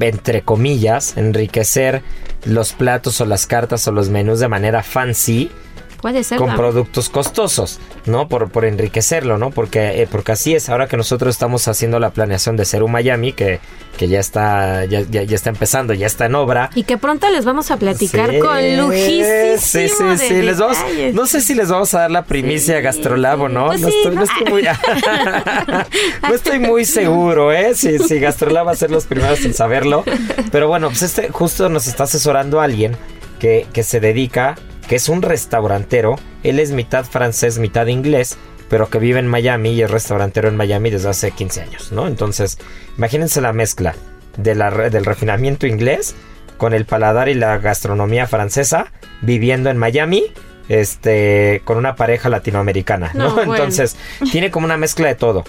entre comillas, enriquecer los platos o las cartas o los menús de manera fancy Puede ser. con ¿no? productos costosos, ¿no? Por, por enriquecerlo, ¿no? Porque, eh, porque así es, ahora que nosotros estamos haciendo la planeación de ser un Miami, que, que ya está, ya, ya, ya está empezando, ya está en obra. Y que pronto les vamos a platicar Sí, con lujísimo Sí, sí, de sí. Les vamos, detalles. no sé si les vamos a dar la primicia a Gastrolab o no. Pues no, sí, estoy, no ¿no? estoy muy, no estoy muy seguro, ¿eh? Si, si Gastrolab va a ser los primeros en saberlo. Pero bueno, pues este justo nos está asesorando alguien que, que se dedica, que es un restaurantero. Él es mitad francés, mitad inglés pero que vive en Miami y es restaurantero en Miami desde hace 15 años, ¿no? Entonces, imagínense la mezcla de la re- del refinamiento inglés con el paladar y la gastronomía francesa viviendo en Miami este con una pareja latinoamericana, ¿no? No, bueno. Entonces, tiene como una mezcla de todo.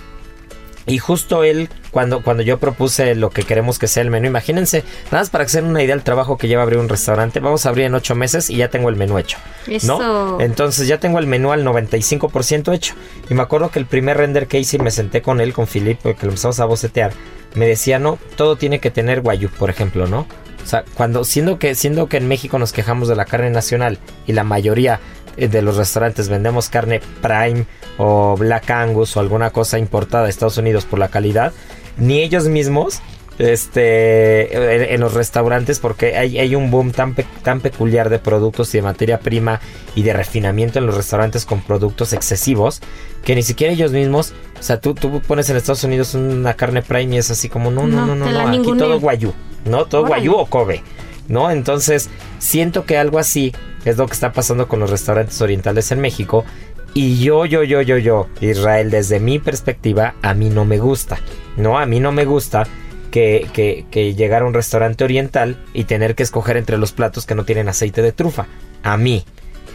Y justo él, cuando, cuando yo propuse lo que queremos que sea el menú, imagínense, nada más para den una idea del trabajo que lleva abrir un restaurante, vamos a abrir en ocho meses y ya tengo el menú hecho. ¿no? Eso. Entonces ya tengo el menú al 95% hecho. Y me acuerdo que el primer render que hice y me senté con él, con Filipe, que lo empezamos a bocetear, me decía, no, todo tiene que tener guayú, por ejemplo, ¿no? O sea, cuando, siendo que, siendo que en México nos quejamos de la carne nacional y la mayoría de los restaurantes. Vendemos carne prime o black angus o alguna cosa importada de Estados Unidos por la calidad, ni ellos mismos este en, en los restaurantes porque hay, hay un boom tan, pe- tan peculiar de productos y de materia prima y de refinamiento en los restaurantes con productos excesivos que ni siquiera ellos mismos o sea tú, tú pones en Estados Unidos una carne prime y es así como no no No, no aquí todo guayú no todo Órale. guayú o kobe ¿no? Entonces, siento que algo así es lo que está pasando con los restaurantes orientales en México. Y yo, yo, yo, yo, yo, Israel, desde mi perspectiva, a mí no me gusta. No, a mí no me gusta que, que, llegar a un restaurante oriental y tener que escoger entre los platos que no tienen aceite de trufa. A mí,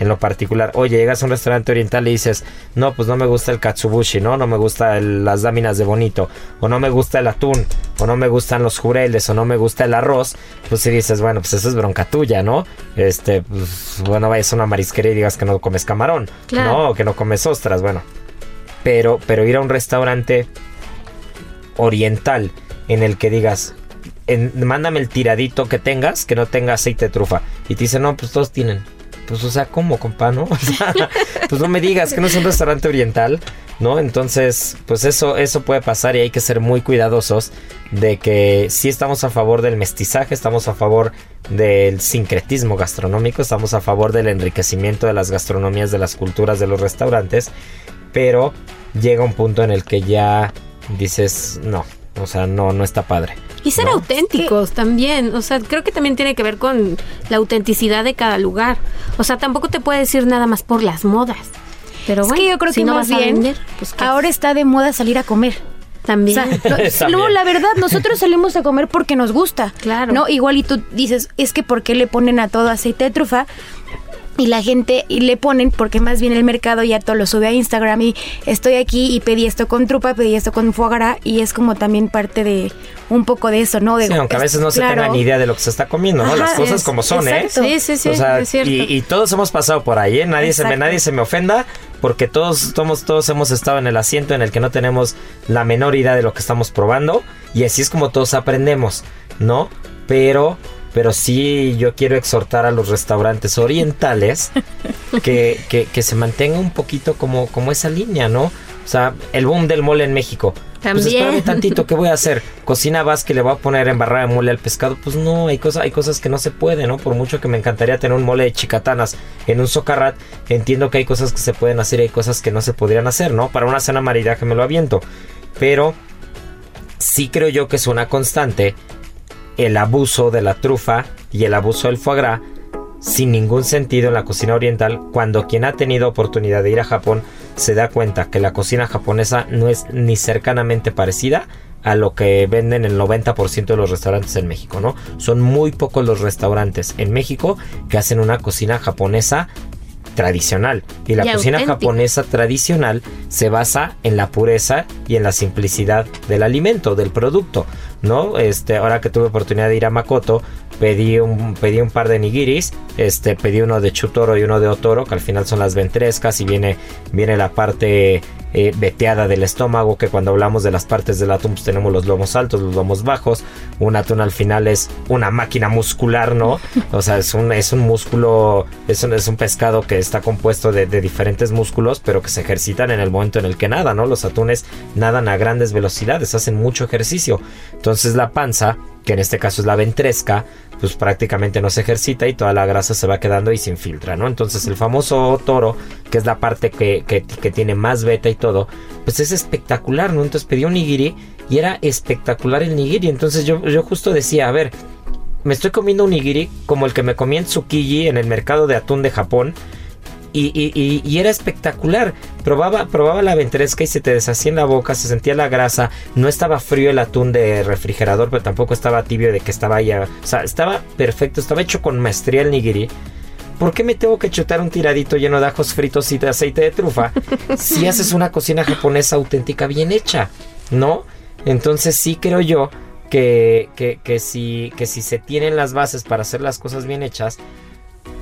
en lo particular. Oye, llegas a un restaurante oriental y dices, no, pues no me gusta el katsubushi, ¿no? No me gusta el- las láminas de bonito, o no me gusta el atún, o no me gustan los jureles, o no me gusta el arroz. Pues si dices, bueno, pues eso es bronca tuya, ¿no? Este, pues, bueno, vayas a una marisquería y digas que no comes camarón, Claro. ¿no? O que no comes ostras, bueno. Pero, pero ir a un restaurante oriental en el que digas, en- mándame el tiradito que tengas, que no tenga aceite de trufa. Y te dicen, no, pues todos tienen. Pues, o sea, ¿cómo, compa, no? O sea, pues no me digas que no es un restaurante oriental, ¿no? Entonces, pues eso, eso puede pasar y hay que ser muy cuidadosos de que sí estamos a favor del mestizaje, estamos a favor del sincretismo gastronómico, estamos a favor del enriquecimiento de las gastronomías, de las culturas de los restaurantes, pero llega un punto en el que ya dices, no, o sea, no, no está padre. Y ser ¿no? auténticos también. O sea, creo que también tiene que ver con la autenticidad de cada lugar. O sea, tampoco te puedes ir nada más por las modas. Pero Es bueno, que yo creo si que no más vas a bien vender, pues ¿qué ahora está de moda salir a comer. O también. sea, no, También. no, la verdad, nosotros salimos a comer porque nos gusta. Claro. ¿No? Igual y tú dices, es que ¿por qué le ponen a todo aceite de trufa? Y la gente y le ponen, porque más bien el mercado ya todo lo sube a Instagram y estoy aquí y pedí esto con trufa, pedí esto con foie y es como también parte de un poco de eso, ¿no? De, Sí, aunque a veces no se tenga ni idea de lo que se está comiendo, ¿no? Ajá, Las cosas es- como son, exacto. ¿eh? Sí, sí, sí, O sea, es cierto. y, y todos hemos pasado por ahí, ¿eh? Nadie se, me, nadie se me ofenda porque todos, todos, todos hemos estado en el asiento en el que no tenemos la menor idea de lo que estamos probando y así es como todos aprendemos, ¿no? Pero... Pero sí yo quiero exhortar a los restaurantes orientales que, que, que se mantenga un poquito como, como esa línea, ¿no? O sea, el boom del mole en México. Pues También. espérame tantito, ¿qué voy a hacer? ¿Cocina vas que le voy a poner embarrada de mole al pescado? Pues no, hay, cosa, hay cosas que no se pueden, ¿no? Por mucho que me encantaría tener un mole de chicatanas en un socarrat, entiendo que hay cosas que se pueden hacer y hay cosas que no se podrían hacer, ¿no? Para una cena maridaje me lo aviento. Pero sí creo yo que es una constante el abuso de la trufa y el abuso del foie gras sin ningún sentido en la cocina oriental cuando quien ha tenido oportunidad de ir a Japón se da cuenta que la cocina japonesa no es ni cercanamente parecida a lo que venden el 90% de los restaurantes en México, ¿no? Son muy pocos los restaurantes en México que hacen una cocina japonesa tradicional. Y la Y cocina auténtica. japonesa tradicional se basa en la pureza y en la simplicidad del alimento, del producto, ¿no? Este, ahora que tuve oportunidad de ir a Makoto, pedí un, pedí un par de nigiris, este, pedí uno de chutoro y uno de otoro, que al final son las ventrescas y viene, viene la parte eh, veteada del estómago, que cuando hablamos de las partes del atún, pues tenemos los lomos altos, los lomos bajos. Un atún al final es una máquina muscular, ¿no? O sea, es un, es un músculo, es un, es un pescado que está compuesto de, de diferentes músculos, pero que se ejercitan en el momento en el que nada, ¿no? Los atunes nadan a grandes velocidades, hacen mucho ejercicio. Entonces la panza, que en este caso es la ventresca, pues prácticamente no se ejercita y toda la grasa se va quedando y se infiltra, ¿no? Entonces el famoso toro, que es la parte que, que- que tiene más beta y todo, pues es espectacular, ¿no? Entonces pedí un nigiri y era espectacular el nigiri. Entonces yo, yo justo decía, a ver, me estoy comiendo un nigiri como el que me comí en Tsukiji en el mercado de atún de Japón. Y, y- y- y era espectacular. Probaba, probaba la ventresca y se te deshacía en la boca, se sentía la grasa. No estaba frío el atún de refrigerador, pero tampoco estaba tibio de que estaba ya. O sea, estaba perfecto, estaba hecho con maestría el nigiri. ¿Por qué me tengo que chutar un tiradito lleno de ajos fritos y de aceite de trufa si haces una cocina japonesa auténtica bien hecha? ¿No? Entonces sí creo yo que, que, que si, que si se tienen las bases para hacer las cosas bien hechas,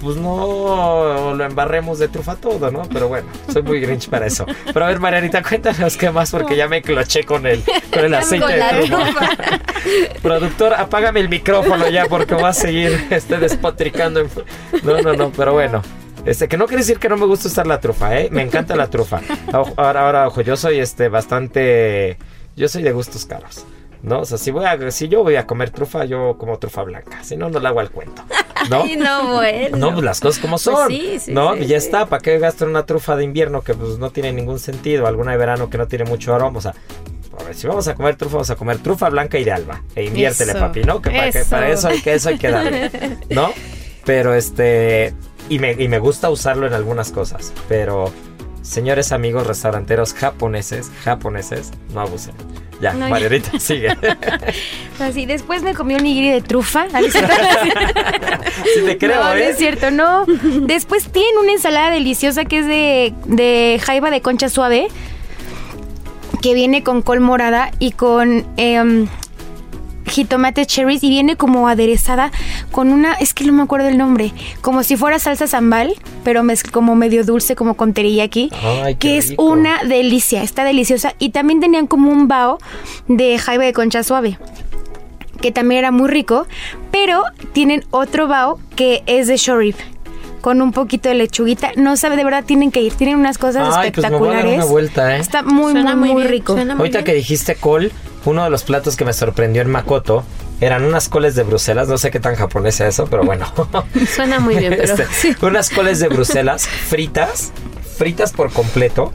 pues no lo embarremos de trufa todo, ¿no? Pero bueno, soy muy grinch para eso. Pero a ver, Marianita, cuéntanos qué más, porque ya me cloché con el, con el aceite Con de trufa. Productor, apágame el micrófono ya porque voy a seguir este, despotricando. en- No, no, no, pero bueno. Este, que no quiere decir que no me gusta usar la trufa, ¿eh? Me encanta la trufa. Ahora, ahora, ojo, yo soy este bastante... Yo soy de gustos caros. ¿No? O sea, si, voy a, si yo voy a comer trufa, yo como trufa blanca. Si no, no le hago al cuento. ¿No? Ay, no, bueno. No, pues las cosas como son. sí, sí, no, sí, y ya está. ¿Para qué gastar una trufa de invierno que pues no tiene ningún sentido? Alguna de verano que no tiene mucho aroma. O sea, a ver, si vamos a comer trufa, vamos a comer trufa blanca y de alba. E inviértele, Eso, papi, ¿no? Que para, que eso. para eso hay que eso hay que darle. ¿No? Pero este. Y me, y me gusta usarlo en algunas cosas. Pero, señores amigos restauranteros japoneses, japoneses, no abusen. Ya, No, ya. Marianita, sigue. Así, después me comí un nigiri de trufa. sí te creo, no, no ¿eh? es cierto, no. Después tienen una ensalada deliciosa que es de, de jaiba de concha suave, que viene con col morada y con em, jitomate cherries y viene como aderezada con una, es que no me acuerdo el nombre, como si fuera salsa sambal, pero como medio dulce, como con teriyaki, Ay, qué que es rico. una delicia, está deliciosa. Y también tenían como un bao de jaiba de concha suave que también era muy rico, pero tienen otro bao que es de shorib con un poquito de lechuguita. No sabe, de verdad tienen que ir. Tienen unas cosas Ay, pues me voy a dar espectaculares. una vuelta, ¿eh? Está muy, Suena muy, muy muy bien, rico. suena muy Ahorita bien. que dijiste col, uno de los platos que me sorprendió en Makoto eran unas coles de Bruselas. No sé qué tan japonés es eso, pero bueno. Suena muy bien, pero. Este, sí. Unas coles de Bruselas fritas, fritas por completo,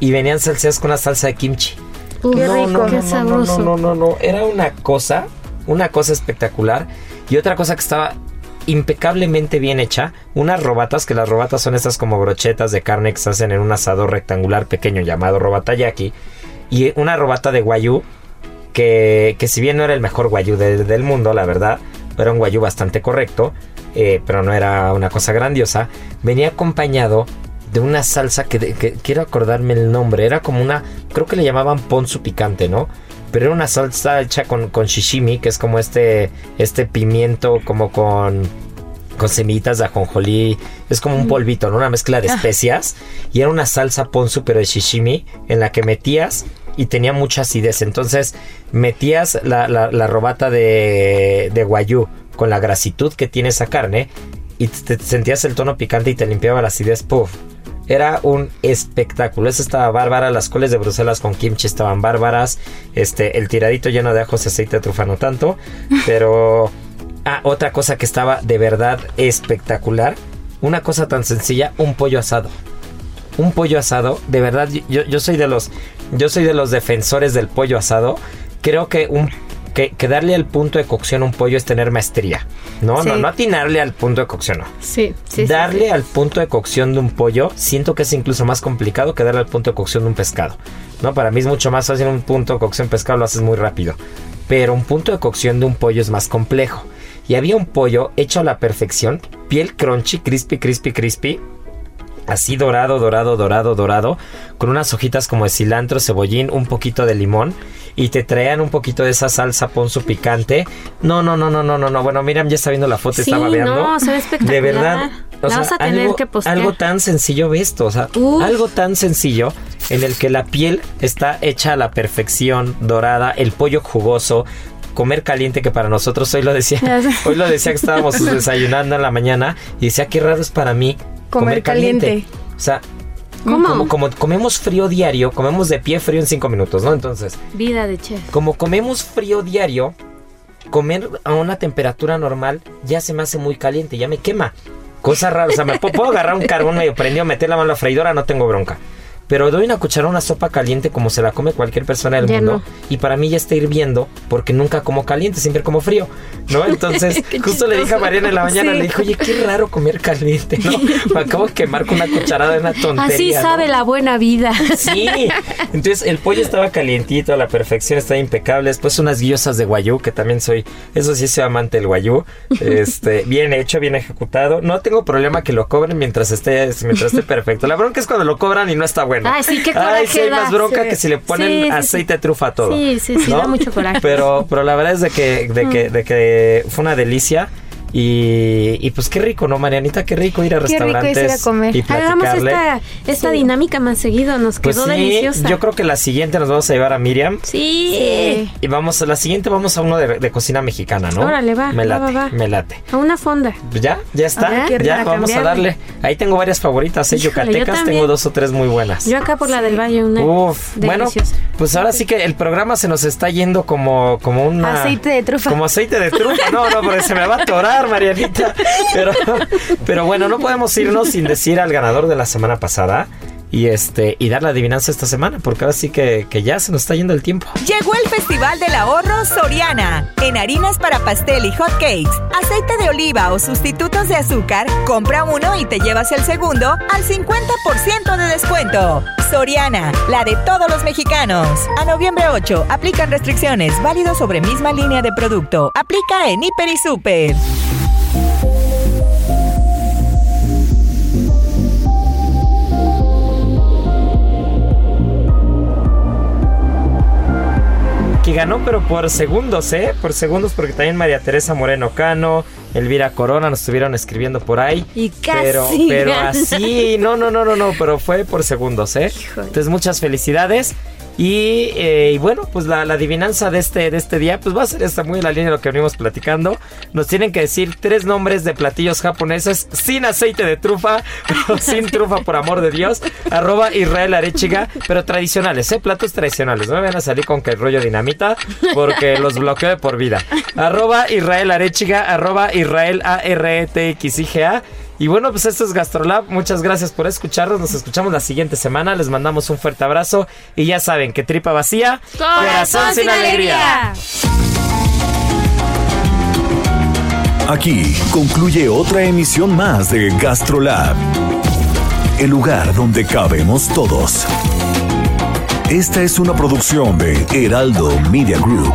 y venían salseadas con una salsa de kimchi. Qué no, rico. no, Qué no, no, sabroso. No, no, no, no. Era una cosa, una cosa espectacular. Y otra cosa que estaba impecablemente bien hecha, unas robatas, que las robatas son estas como brochetas de carne que se hacen en un asador rectangular pequeño llamado robata yaki. Y una robata de guayú, que, que si bien no era el mejor guayú de- del mundo, la verdad, era un guayú bastante correcto, eh, pero no era una cosa grandiosa, venía acompañado de una salsa que, quiero acordarme el nombre, era como una, creo que le llamaban ponzu picante, ¿no? Pero era una salsa hecha con, con shishimi, que es como este, este pimiento como con, con semillitas de ajonjolí, es como un polvito, ¿no? Una mezcla de especias, y era una salsa ponzu pero de shishimi, en la que metías y tenía mucha acidez. Entonces metías la, la- robata de, de guayú con la grasitud que tiene esa carne y te, sentías el tono picante y te limpiaba la acidez. Puff. Era un espectáculo. Esa estaba bárbara. Las coles de Bruselas con kimchi estaban bárbaras. Este, el tiradito lleno de ajos y aceite de trufa no tanto. Pero. Ah, otra cosa que estaba de verdad espectacular. Una cosa tan sencilla, un pollo asado un pollo asado, de verdad, yo, yo soy de los, yo soy de los defensores del pollo asado. Creo que un, que, que darle al punto de cocción a un pollo es tener maestría. No, Sí. no, no atinarle al punto de cocción, no. Sí, darle sí. al punto de cocción de un pollo, siento que es incluso más complicado que darle al punto de cocción de un pescado. No, para mí es mucho más fácil un punto de cocción de pescado, lo haces muy rápido. Pero un punto de cocción de un pollo es más complejo. Y había un pollo hecho a la perfección, piel crunchy, crispy, crispy, crispy. Así dorado, dorado, dorado, dorado, con unas hojitas como de cilantro, cebollín, un poquito de limón y te traían un poquito de esa salsa ponzu picante. No, no, no, no, no, no, no. Bueno, Miriam ya está viendo la foto, Sí, estaba viendo. no, se ve espectacular. De verdad. La vas a tener algo, que postear. algo tan sencillo ve esto, o sea, Uf. algo tan sencillo en el que la piel está hecha a la perfección, dorada, el pollo jugoso, comer caliente que para nosotros hoy lo decía, hoy lo decía que estábamos desayunando en la mañana y decía qué raro es para mí Comer caliente. O sea, ¿Cómo? como, como comemos frío diario, comemos de pie frío en cinco minutos, ¿no? Entonces, Vida de chef. como comemos frío diario, comer a una temperatura normal ya se me hace muy caliente, ya me quema. Cosa rara, o sea, me puedo, puedo agarrar un carbón medio prendido, meter la mano a la freidora, no tengo bronca. Pero doy una cucharada a una sopa caliente como se la come cualquier persona del Ya mundo. no. Y para mí ya está hirviendo porque nunca como caliente, siempre como frío. ¿No? Entonces, justo le dije a. Mariana en la mañana, Sí. le dije, oye, qué raro comer caliente, ¿no? Me acabo de quemar con una cucharada de una tontería. Así ¿no? sabe la buena vida. Sí, entonces el pollo estaba calientito, a la perfección, estaba impecable. Después unas guiosas de guayú, que también soy, eso sí soy amante del guayú. Este, bien hecho, bien ejecutado. No tengo problema que lo cobren mientras esté, mientras esté perfecto. La bronca es cuando lo cobran y no está bueno. Ay, sí, qué Ay, sí, hay coraje más bronca Sí. que si le ponen sí. aceite de trufa a todo. Sí, sí, sí, ¿no? da mucho coraje. Pero, pero la verdad es de que, de que, de que fue una delicia. Y, y pues qué rico, ¿no, Marianita? Qué rico ir a Qué rico es restaurantes ir a comer. y Hagamos esta, esta Sí. dinámica más seguido, nos Pues quedó sí, deliciosa. yo creo que la siguiente nos vamos a llevar a Miriam. Sí. Y vamos, la siguiente vamos a uno de, de cocina mexicana, ¿no? Órale, va, Me late, va, va. me late. A una fonda. Pues ya, ya está. A ver, qué ya, rico, vamos a darle. Ahí tengo varias favoritas, ¿eh? Híjole, Yucatecas, tengo dos o tres muy buenas. Yo acá por la del Valle, una Uf, bueno, deliciosa. pues ahora sí que el programa se nos está yendo como, como una... Aceite de trufa. Como aceite de trufa. No, no, porque se me va a atorar, Marianita. Pero, pero bueno, no podemos irnos sin decir al ganador de la semana pasada y este y dar la adivinanza esta semana, porque ahora sí que, que ya se nos está yendo el tiempo. Llegó el Festival del Ahorro Soriana. En harinas para pastel y hot cakes, aceite de oliva o sustitutos de azúcar, compra uno y te llevas el segundo al 50% de descuento. Soriana, la de todos los mexicanos. A noviembre 8, aplican restricciones, válido sobre misma línea de producto. Aplica en Hiper y Super. Que ganó, pero por segundos, ¿eh? Por segundos, porque también María Teresa Moreno Cano, Elvira Corona nos estuvieron escribiendo por ahí. Y casi Pero, pero gana. así, no, no, no, no, no, pero fue por segundos, ¿eh? Híjole. Entonces, muchas felicidades. Y, eh, y bueno, pues la, adivinanza de este, de este día, pues va a ser esta muy en la línea de lo que venimos platicando. Nos tienen que decir tres nombres de platillos japoneses sin aceite de trufa, sin trufa, por amor de Dios. Arroba Israel Arechiga, pero tradicionales, ¿eh? Platos tradicionales. No me van a salir con que el rollo dinamita, porque los bloqueo de por vida. Arroba Israel Arechiga, arroba Israel A R E T X I G A. Y bueno, pues esto es Gastrolab. Muchas gracias por escucharnos. Nos escuchamos la siguiente semana. Les mandamos un fuerte abrazo. Y ya saben que tripa vacía, Corazón sin alegría. Aquí concluye otra emisión más de Gastrolab, el lugar donde cabemos todos. Esta es una producción de Heraldo Media Group.